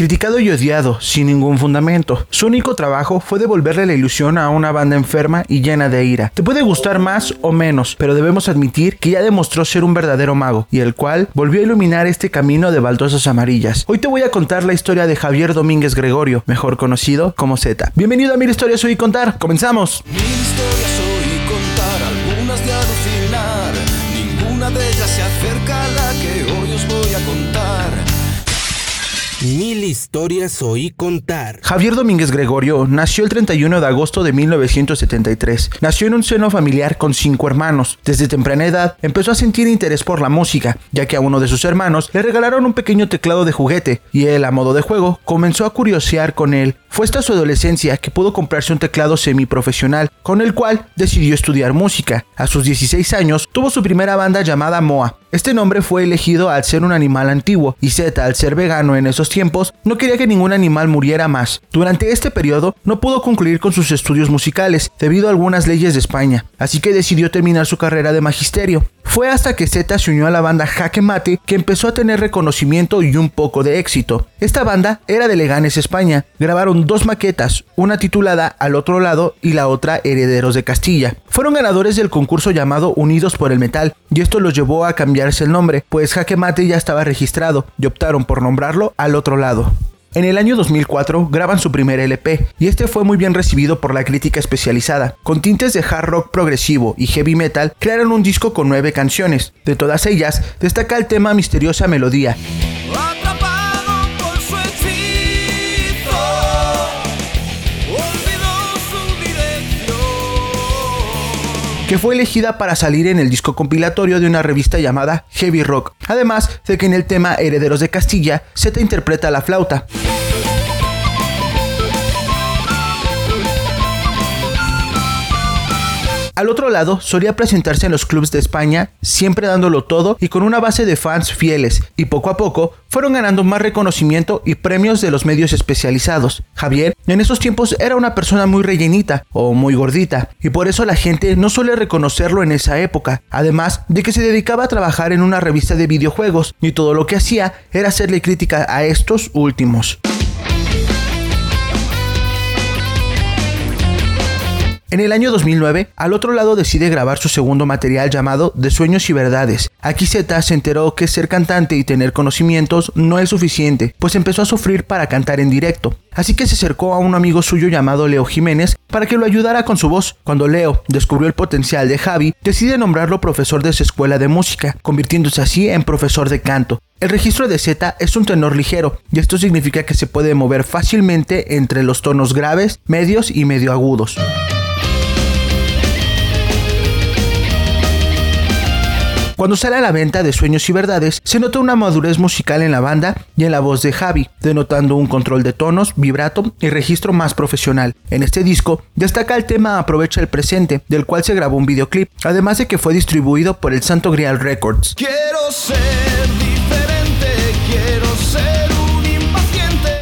criticado y odiado sin ningún fundamento. Su único trabajo fue devolverle la ilusión a una banda enferma y llena de ira. Te puede gustar más o menos, pero debemos admitir que ya demostró ser un verdadero mago y el cual volvió a iluminar este camino de baldosas amarillas. Hoy te voy a contar la historia de Javier Domínguez Gregorio, mejor conocido como Z. Bienvenido a Mil Historias Hoy Contar. Comenzamos. Mil historias oí contar, algunas de alucinar. Ninguna de ellas se acerca a la que hoy os voy a contar. Mil historias oí contar. Javier Domínguez Gregorio nació el 31 de agosto de 1973. Nació en un seno familiar con cinco hermanos. Desde temprana edad empezó a sentir interés por la música, ya que a uno de sus hermanos le regalaron un pequeño teclado de juguete y él, a modo de juego, comenzó a curiosear con él. Fue hasta su adolescencia que pudo comprarse un teclado semiprofesional, con el cual decidió estudiar música. A sus 16 años tuvo su primera banda llamada Moa. Este nombre fue elegido al ser un animal antiguo y Z, al ser vegano en esos tiempos, no quería que ningún animal muriera más. Durante este periodo no pudo concluir con sus estudios musicales debido a algunas leyes de España, así que decidió terminar su carrera de magisterio. Fue hasta que Z se unió a la banda Jaque Mate que empezó a tener reconocimiento y un poco de éxito. Esta banda era de Leganes, España. Grabaron dos maquetas, una titulada Al otro lado y la otra Herederos de Castilla. Fueron ganadores del concurso llamado Unidos por el Metal, y esto los llevó a cambiarse el nombre, pues Jaque Mate ya estaba registrado, y optaron por nombrarlo Al otro lado. En el año 2004 graban su primer LP y este fue muy bien recibido por la crítica especializada. Con tintes de hard rock progresivo y heavy metal, crearon un disco con nueve canciones. De todas ellas, destaca el tema Misteriosa Melodía, que fue elegida para salir en el disco compilatorio de una revista llamada Heavy Rock. Además de que en el tema Herederos de Castilla, Z interpreta la flauta. Al otro lado, solía presentarse en los clubs de España, siempre dándolo todo y con una base de fans fieles, y poco a poco fueron ganando más reconocimiento y premios de los medios especializados. Javier en esos tiempos era una persona muy rellenita o muy gordita, y por eso la gente no suele reconocerlo en esa época, además de que se dedicaba a trabajar en una revista de videojuegos, y todo lo que hacía era hacerle crítica a estos últimos. En el año 2009, al otro lado decide grabar su segundo material llamado De Sueños y Verdades. Aquí Z se enteró que ser cantante y tener conocimientos no es suficiente, pues empezó a sufrir para cantar en directo. Así que se acercó a un amigo suyo llamado Leo Jiménez para que lo ayudara con su voz. Cuando Leo descubrió el potencial de Javi, decide nombrarlo profesor de su escuela de música, convirtiéndose así en profesor de canto. El registro de Z es un tenor ligero, y esto significa que se puede mover fácilmente entre los tonos graves, medios y medio agudos. Cuando sale a la venta de Sueños y Verdades, se nota una madurez musical en la banda y en la voz de Javi, denotando un control de tonos, vibrato y registro más profesional. En este disco destaca el tema Aprovecha el presente, del cual se grabó un videoclip, además de que fue distribuido por el Santo Grial Records. Quiero ser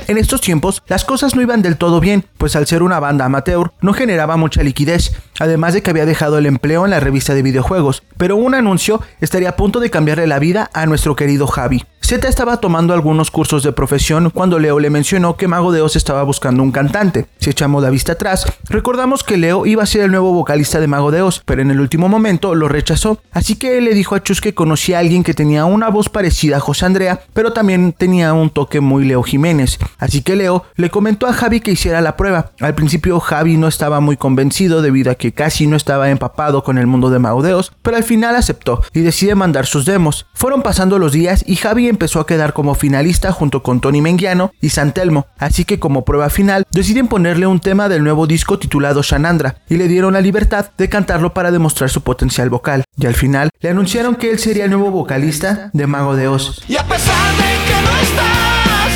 En estos tiempos, las cosas no iban del todo bien, pues al ser una banda amateur no generaba mucha liquidez, además de que había dejado el empleo en la revista de videojuegos, pero un anuncio estaría a punto de cambiarle la vida a nuestro querido Javi. Z estaba tomando algunos cursos de profesión cuando Leo le mencionó que Mago de Oz estaba buscando un cantante. Si echamos la vista atrás, recordamos que Leo iba a ser el nuevo vocalista de Mago de Oz, pero en el último momento lo rechazó, así que él le dijo a Chus que conocía a alguien que tenía una voz parecida a José Andrea, pero también tenía un toque muy Leo Jiménez. Así que Leo le comentó a Javi que hiciera la prueba. Al principio Javi no estaba muy convencido debido a que casi no estaba empapado con el mundo de Mago de Oz, pero al final aceptó y decide mandar sus demos. Fueron pasando los días y Javi empezó a quedar como finalista junto con Tony Menguiano y Santelmo, así que como prueba final deciden ponerle un tema del nuevo disco titulado Shanandra y le dieron la libertad de cantarlo para demostrar su potencial vocal. Y al final le anunciaron que él sería el nuevo vocalista de Mago de Oz. Y a pesar de que no estás,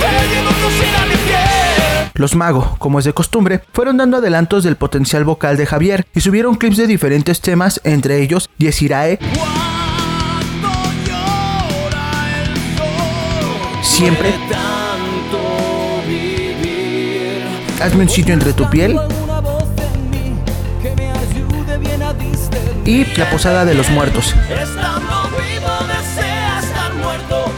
te llevo cocina a mi piel. Los Mago, como es de costumbre, fueron dando adelantos del potencial vocal de Javier y subieron clips de diferentes temas, entre ellos Yesirae, Cuando Siempre. Hazme un sitio entre tu piel y La Posada de los Muertos.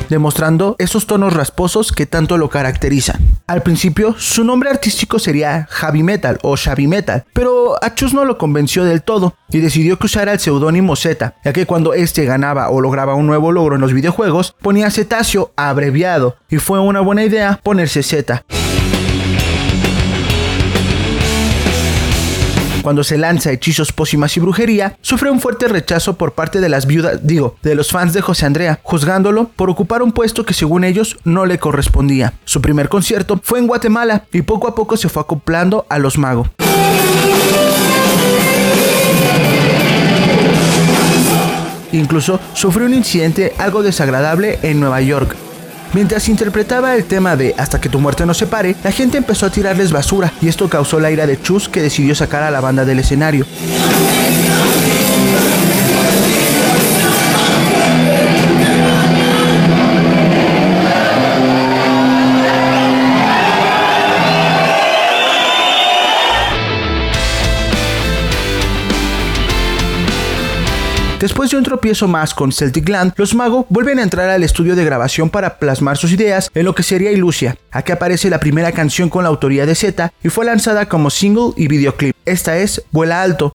Demostrando esos tonos rasposos que tanto lo caracterizan. Al principio, su nombre artístico sería Javi Metal o Xavi Metal, pero a no lo convenció del todo y decidió que usara el seudónimo Z, ya que cuando este ganaba o lograba un nuevo logro en los videojuegos, ponía cetáceo abreviado y fue una buena idea ponerse Z. cuando se lanza Hechizos, Pócimas y Brujería, sufre un fuerte rechazo por parte de las viudas, digo, de los fans de José Andrea, juzgándolo por ocupar un puesto que según ellos no le correspondía. Su primer concierto fue en Guatemala y poco a poco se fue acoplando a los magos. Incluso sufrió un incidente algo desagradable en Nueva York, Mientras interpretaba el tema de Hasta que tu muerte nos separe, la gente empezó a tirarles basura y esto causó la ira de Chus que decidió sacar a la banda del escenario. De un tropiezo más con Celtic Land, los Mago vuelven a entrar al estudio de grabación para plasmar sus ideas en lo que sería Ilusia. Aquí aparece la primera canción con la autoría de Z y fue lanzada como single y videoclip. Esta es Vuela Alto.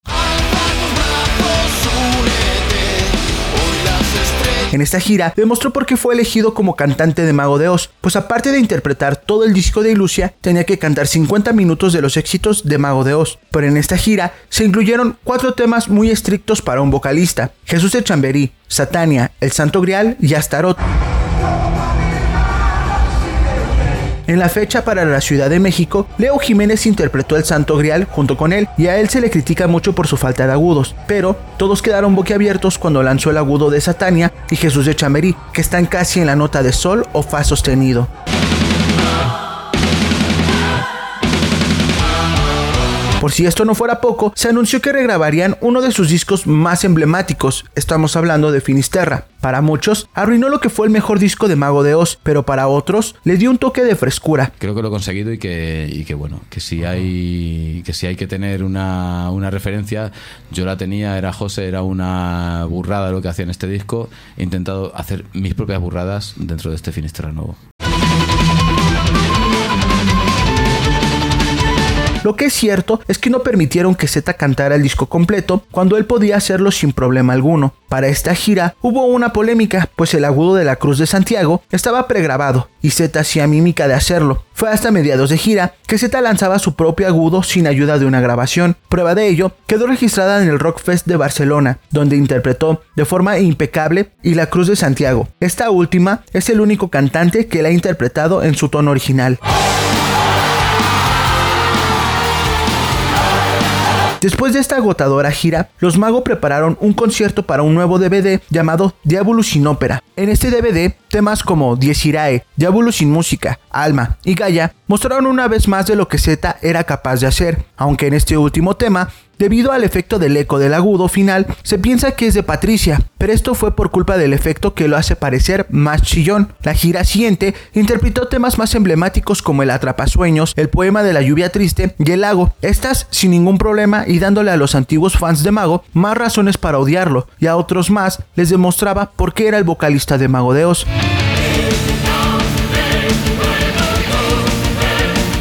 En esta gira demostró por qué fue elegido como cantante de Mago de Oz, pues aparte de interpretar todo el disco de Ilusia, tenía que cantar 50 minutos de los éxitos de Mago de Oz. Pero en esta gira se incluyeron cuatro temas muy estrictos para un vocalista: Jesús de Chamberí, Satania, El Santo Grial y Astaroth. En la fecha para la Ciudad de México, Leo Jiménez interpretó el Santo Grial junto con él y a él se le critica mucho por su falta de agudos, pero todos quedaron boquiabiertos cuando lanzó el agudo de Satania y Jesús de Chamerí, que están casi en la nota de sol o fa sostenido. Por si esto no fuera poco, se anunció que regrabarían uno de sus discos más emblemáticos, estamos hablando de Finisterra. Para muchos, arruinó lo que fue el mejor disco de Mago de Oz, pero para otros, le dio un toque de frescura. Creo que lo he conseguido y que, bueno, que si hay que, si hay que tener una, una referencia, yo la tenía, era José, era una burrada lo que hacía en este disco. He intentado hacer mis propias burradas dentro de este Finisterra nuevo. Lo que es cierto es que no permitieron que Z cantara el disco completo cuando él podía hacerlo sin problema alguno. Para esta gira hubo una polémica, pues el agudo de la Cruz de Santiago estaba pregrabado y Z hacía mímica de hacerlo. Fue hasta mediados de gira que Z lanzaba su propio agudo sin ayuda de una grabación. Prueba de ello quedó registrada en el Rockfest de Barcelona, donde interpretó de forma impecable y la Cruz de Santiago. Esta última es el único cantante que la ha interpretado en su tono original. Después de esta agotadora gira, los Mago prepararon un concierto para un nuevo DVD llamado Diabolus sin ópera. En este DVD, temas como Dies Irae, Diabolus sin música, Alma y Gaia mostraron una vez más de lo que Z era capaz de hacer, aunque en este último tema Debido al efecto del eco del agudo final, se piensa que es de Patricia, pero esto fue por culpa del efecto que lo hace parecer más chillón. La gira siguiente interpretó temas más emblemáticos como el Atrapasueños, el poema de la lluvia triste y el lago, estas sin ningún problema y dándole a los antiguos fans de Mago más razones para odiarlo, y a otros más les demostraba por qué era el vocalista de Mago de Oz.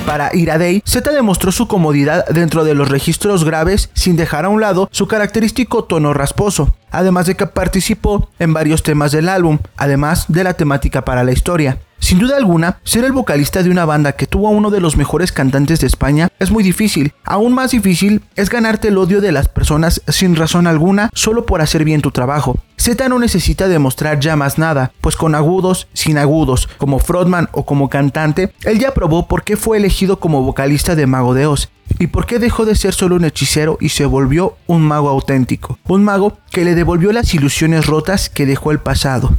Para Iradei, Z demostró su comodidad dentro de los registros graves sin dejar a un lado su característico tono rasposo, además de que participó en varios temas del álbum, además de la temática para la historia. Sin duda alguna, ser el vocalista de una banda que tuvo a uno de los mejores cantantes de España es muy difícil. Aún más difícil es ganarte el odio de las personas sin razón alguna solo por hacer bien tu trabajo. Z no necesita demostrar ya más nada, pues con agudos, sin agudos, como frontman o como cantante, él ya probó por qué fue elegido como vocalista de Mago de Oz y por qué dejó de ser solo un hechicero y se volvió un mago auténtico, un mago que le devolvió las ilusiones rotas que dejó el pasado.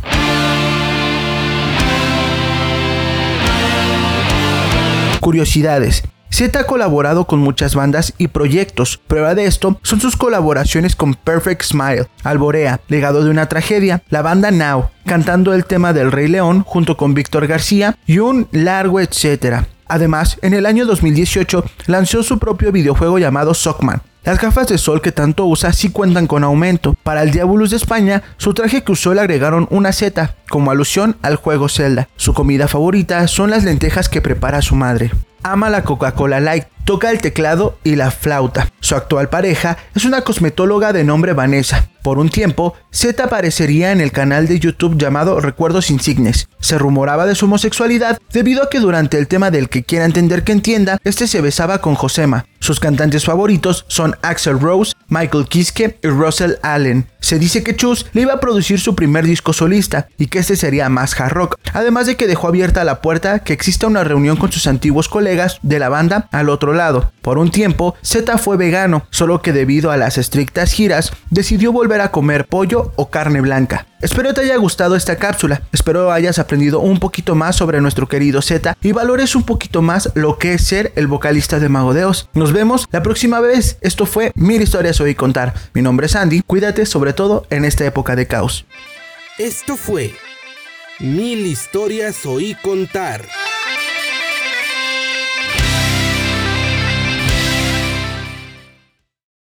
Curiosidades. Z ha colaborado con muchas bandas y proyectos. Prueba de esto son sus colaboraciones con Perfect Smile, Alborea, Legado de una Tragedia, la banda Now, cantando el tema del Rey León junto con Víctor García y un largo etcétera. Además, en el año 2018 lanzó su propio videojuego llamado Sockman, Las gafas de sol que tanto usa sí cuentan con aumento. Para el Diabolus de España, su traje que usó le agregaron una Z, como alusión al juego Zelda. Su comida favorita son las lentejas que prepara su madre. Ama la Coca-Cola Light, toca el teclado y la flauta. Su actual pareja es una cosmetóloga de nombre Vanessa. Por un tiempo, Z aparecería en el canal de YouTube llamado Recuerdos Insignes. Se rumoraba de su homosexualidad debido a que durante el tema del que quiera entender que entienda, este se besaba con Josema. Sus cantantes favoritos son Axel Rose, Michael Kiske y Russell Allen. Se dice que Chus le iba a producir su primer disco solista y que este sería más hard rock, además de que dejó abierta la puerta que exista una reunión con sus antiguos colegas de la banda al otro lado. Por un tiempo, Z fue vegano, solo que debido a las estrictas giras, decidió volver a comer pollo o carne blanca. Espero te haya gustado esta cápsula, espero hayas aprendido un poquito más sobre nuestro querido Z y valores un poquito más lo que es ser el vocalista de Mago de Oz. Vemos la próxima vez, esto fue Mil Historias Hoy Contar. Mi nombre es Andy, cuídate sobre todo en esta época de caos. Esto fue Mil Historias Oí Contar.